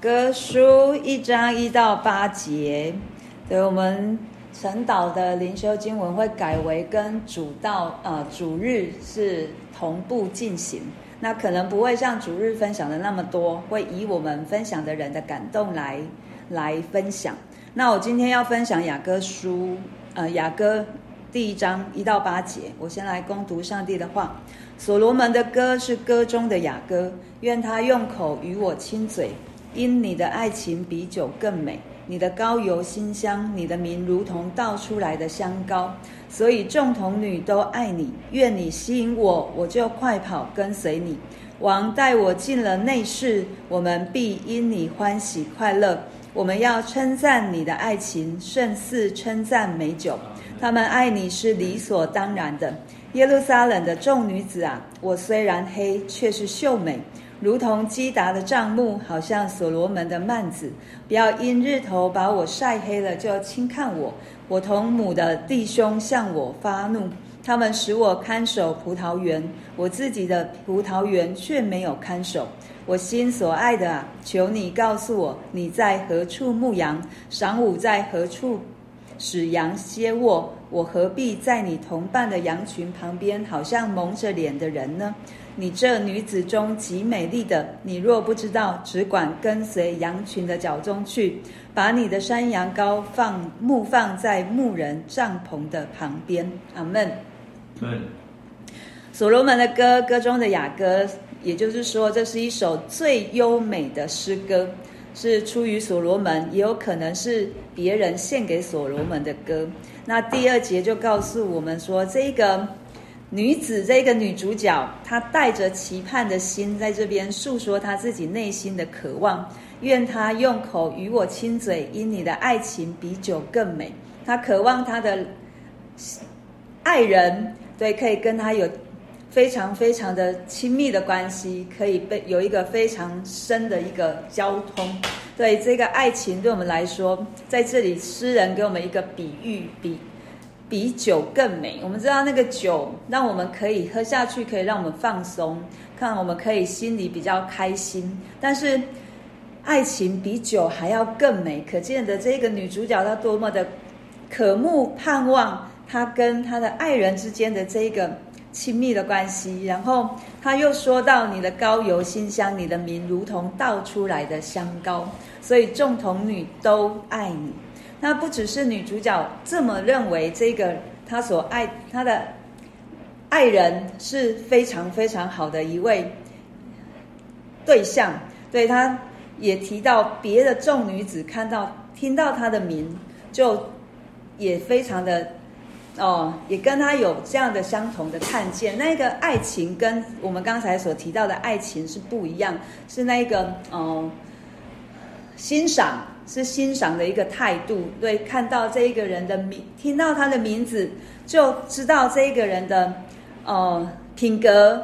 歌书一章一到八节，对，我们晨祷的灵修经文会改为跟主道呃主日是同步进行，那可能不会像主日分享的那么多，会以我们分享的人的感动来来分享。那我今天要分享雅歌书，呃雅歌第一章一到八节，我先来攻读上帝的话。所罗门的歌是歌中的雅歌，愿他用口与我亲嘴。因你的爱情比酒更美，你的膏油馨香，你的名如同倒出来的香膏，所以众童女都爱你。愿你吸引我，我就快跑跟随你。王带我进了内室，我们必因你欢喜快乐。我们要称赞你的爱情，胜似称赞美酒。他们爱你是理所当然的。耶路撒冷的众女子啊，我虽然黑，却是秀美。如同基达的帐幕，好像所罗门的幔子。不要因日头把我晒黑了，就轻看我。我同母的弟兄向我发怒，他们使我看守葡萄园，我自己的葡萄园却没有看守。我心所爱的啊，求你告诉我，你在何处牧羊？晌午在何处使羊歇卧？我何必在你同伴的羊群旁边，好像蒙着脸的人呢？你这女子中极美丽的，你若不知道，只管跟随羊群的脚踪去，把你的山羊羔放牧放在牧人帐篷的旁边。阿门。对。所罗门的歌，歌中的雅歌，也就是说，这是一首最优美的诗歌，是出于所罗门，也有可能是别人献给所罗门的歌。那第二节就告诉我们说，这个。女子这个女主角，她带着期盼的心，在这边诉说她自己内心的渴望。愿她用口与我亲嘴，因你的爱情比酒更美。她渴望她的爱人，对，可以跟她有非常非常的亲密的关系，可以被有一个非常深的一个交通。对，这个爱情，对我们来说，在这里诗人给我们一个比喻，比。比酒更美。我们知道那个酒，让我们可以喝下去，可以让我们放松，看我们可以心里比较开心。但是，爱情比酒还要更美。可见的这个女主角她多么的渴慕、盼望她跟她的爱人之间的这一个亲密的关系。然后，她又说到：“你的高油馨香，你的名如同倒出来的香膏，所以众童女都爱你。”那不只是女主角这么认为，这个她所爱她的爱人是非常非常好的一位对象，对，她也提到别的众女子看到听到她的名，就也非常的哦，也跟他有这样的相同的看见。那个爱情跟我们刚才所提到的爱情是不一样，是那个哦欣赏。是欣赏的一个态度，对，看到这一个人的名，听到他的名字，就知道这一个人的，呃，品格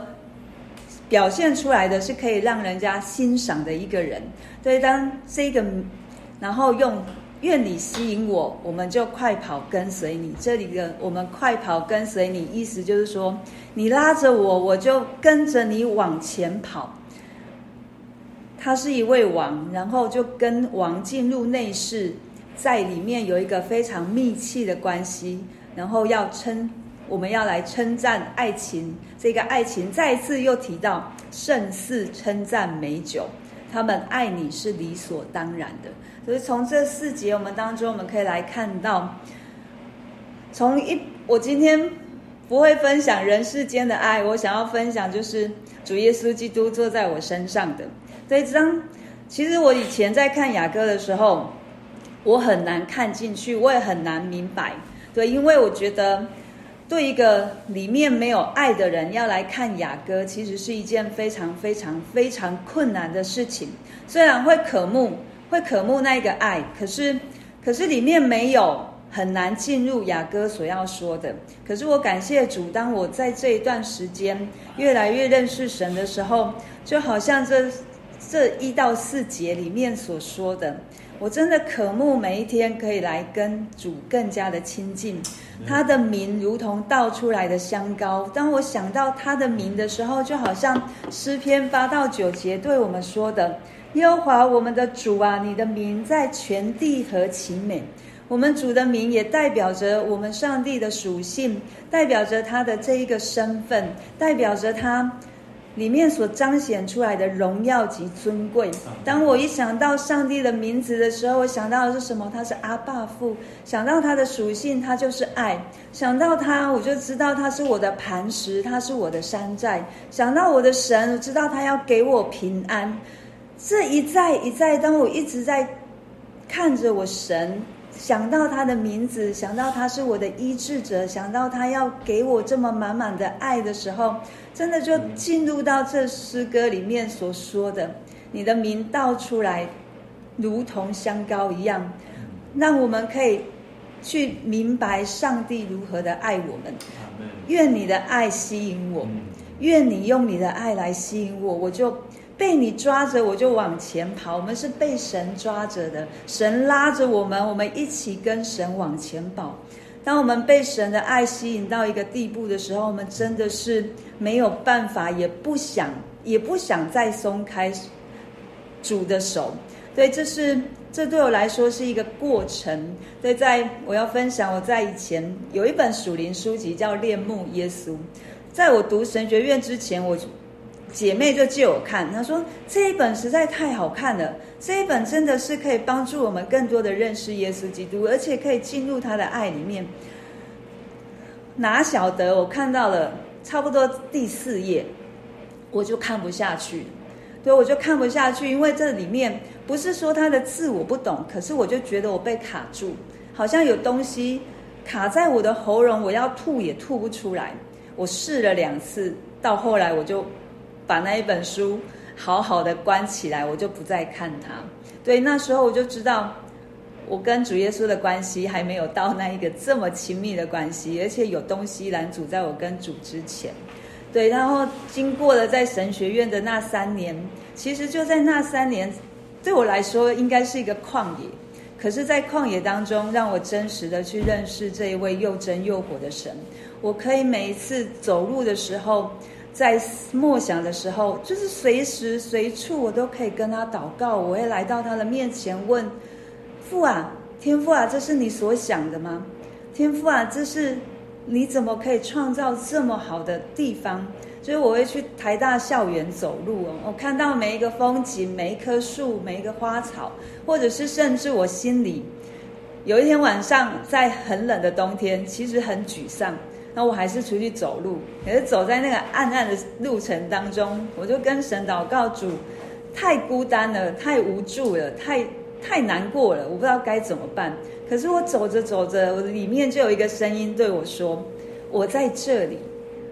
表现出来的是可以让人家欣赏的一个人。对，当这个，然后用愿你吸引我，我们就快跑跟随你。这里的我们快跑跟随你，意思就是说，你拉着我，我就跟着你往前跑。他是一位王，然后就跟王进入内室，在里面有一个非常密切的关系，然后要称，我们要来称赞爱情，这个爱情再一次又提到胜似称赞美酒，他们爱你是理所当然的。所以从这四节我们当中，我们可以来看到，从一我今天不会分享人世间的爱，我想要分享就是主耶稣基督坐在我身上的。这一章，其实我以前在看雅歌的时候，我很难看进去，我也很难明白。对，因为我觉得，对一个里面没有爱的人要来看雅歌，其实是一件非常非常非常困难的事情。虽然会渴慕，会渴慕那个爱，可是，可是里面没有，很难进入雅歌所要说的。可是我感谢主，当我在这一段时间越来越认识神的时候，就好像这。这一到四节里面所说的，我真的渴慕每一天可以来跟主更加的亲近。他的名如同倒出来的香膏。当我想到他的名的时候，就好像诗篇八到九节对我们说的：“耶和华我们的主啊，你的名在全地何其美！我们主的名也代表着我们上帝的属性，代表着他的这一个身份，代表着他里面所彰显出来的荣耀及尊贵。当我一想到上帝的名字的时候，我想到的是什么？他是阿爸父。想到他的属性，他就是爱。想到他，我就知道他是我的磐石，他是我的山寨。想到我的神，我知道他要给我平安。这一再一再，当我一直在看着我神。想到他的名字，想到他是我的医治者，想到他要给我这么满满的爱的时候，真的就进入到这诗歌里面所说的，你的名道出来，如同香膏一样，让我们可以去明白上帝如何的爱我们。愿你的爱吸引我，愿你用你的爱来吸引我，我就。被你抓着，我就往前跑。我们是被神抓着的，神拉着我们，我们一起跟神往前跑。当我们被神的爱吸引到一个地步的时候，我们真的是没有办法，也不想，也不想再松开主的手。对，这是这对我来说是一个过程。对，在我要分享，我在以前有一本属灵书籍叫《恋慕耶稣》，在我读神学院之前，我。姐妹就借我看，她说这一本实在太好看了，这一本真的是可以帮助我们更多的认识耶稣基督，而且可以进入他的爱里面。哪晓得我看到了差不多第四页，我就看不下去，对，我就看不下去，因为这里面不是说他的字我不懂，可是我就觉得我被卡住，好像有东西卡在我的喉咙，我要吐也吐不出来。我试了两次，到后来我就。把那一本书好好的关起来，我就不再看它。对，那时候我就知道，我跟主耶稣的关系还没有到那一个这么亲密的关系，而且有东西拦阻在我跟主之前。对，然后经过了在神学院的那三年，其实就在那三年，对我来说应该是一个旷野。可是，在旷野当中，让我真实的去认识这一位又真又活的神。我可以每一次走路的时候。在默想的时候，就是随时随处我都可以跟他祷告。我会来到他的面前问父啊，天父啊，这是你所想的吗？天父啊，这是你怎么可以创造这么好的地方？所以我会去台大校园走路哦，我看到每一个风景，每一棵树，每一个花草，或者是甚至我心里有一天晚上在很冷的冬天，其实很沮丧。那我还是出去走路，可是走在那个暗暗的路程当中，我就跟神祷告主，太孤单了，太无助了，太太难过了，我不知道该怎么办。可是我走着走着，我里面就有一个声音对我说：“我在这里，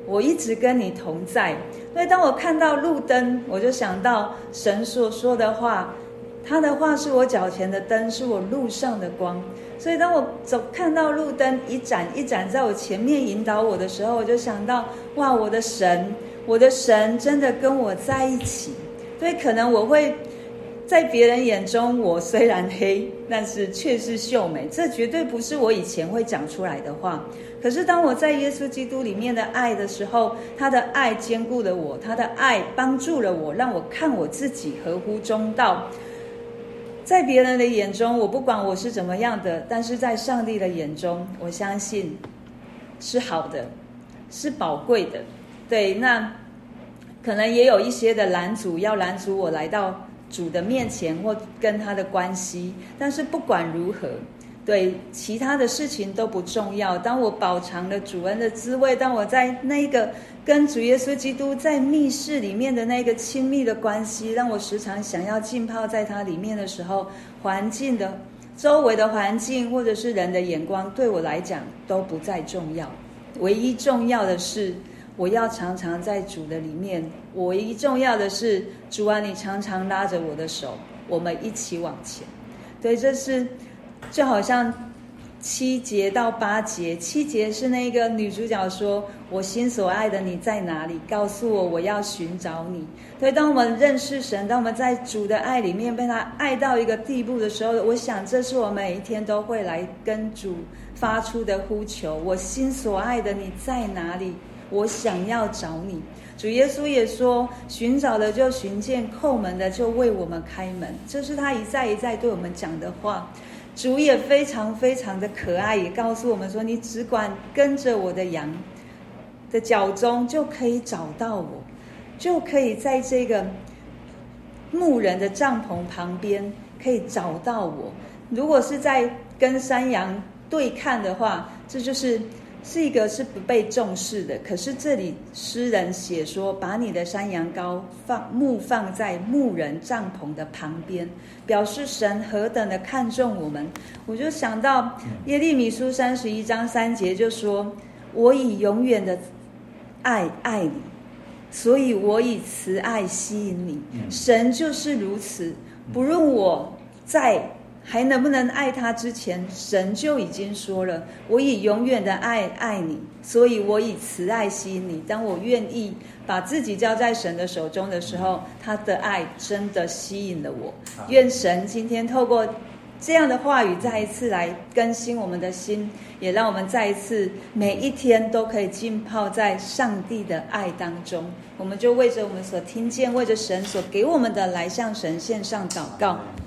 我一直跟你同在。”所以当我看到路灯，我就想到神所说的话，他的话是我脚前的灯，是我路上的光。所以，当我走看到路灯一盏一盏在我前面引导我的时候，我就想到：哇，我的神，我的神真的跟我在一起。所以，可能我会在别人眼中，我虽然黑，但是却是秀美。这绝对不是我以前会讲出来的话。可是，当我在耶稣基督里面的爱的时候，他的爱坚固了我，他的爱帮助了我，让我看我自己合乎中道。在别人的眼中，我不管我是怎么样的，但是在上帝的眼中，我相信是好的，是宝贵的。对，那可能也有一些的拦阻，要拦阻我来到主的面前或跟他的关系。但是不管如何。对，其他的事情都不重要。当我饱尝了主恩的滋味，当我在那个跟主耶稣基督在密室里面的那个亲密的关系，让我时常想要浸泡在它里面的时候，环境的周围的环境或者是人的眼光，对我来讲都不再重要。唯一重要的是，我要常常在主的里面。唯一重要的是，主啊，你常常拉着我的手，我们一起往前。对，这是。就好像七节到八节，七节是那个女主角说：“我心所爱的你在哪里？告诉我，我要寻找你。”所以，当我们认识神，当我们在主的爱里面被他爱到一个地步的时候，我想这是我每一天都会来跟主发出的呼求：“我心所爱的你在哪里？我想要找你。”主耶稣也说：“寻找的就寻见，叩门的就为我们开门。”这是他一再一再对我们讲的话。主也非常非常的可爱，也告诉我们说：“你只管跟着我的羊的脚中，就可以找到我，就可以在这个牧人的帐篷旁边可以找到我。如果是在跟山羊对看的话，这就是。”是一个是不被重视的，可是这里诗人写说，把你的山羊羔放牧放在牧人帐篷的旁边，表示神何等的看重我们。我就想到耶利米书三十一章三节就说：“我以永远的爱爱你，所以我以慈爱吸引你。”神就是如此，不论我在。还能不能爱他？之前神就已经说了：“我以永远的爱爱你，所以我以慈爱吸引你。当我愿意把自己交在神的手中的时候，他的爱真的吸引了我。愿神今天透过这样的话语，再一次来更新我们的心，也让我们再一次每一天都可以浸泡在上帝的爱当中。我们就为着我们所听见，为着神所给我们的，来向神献上祷告。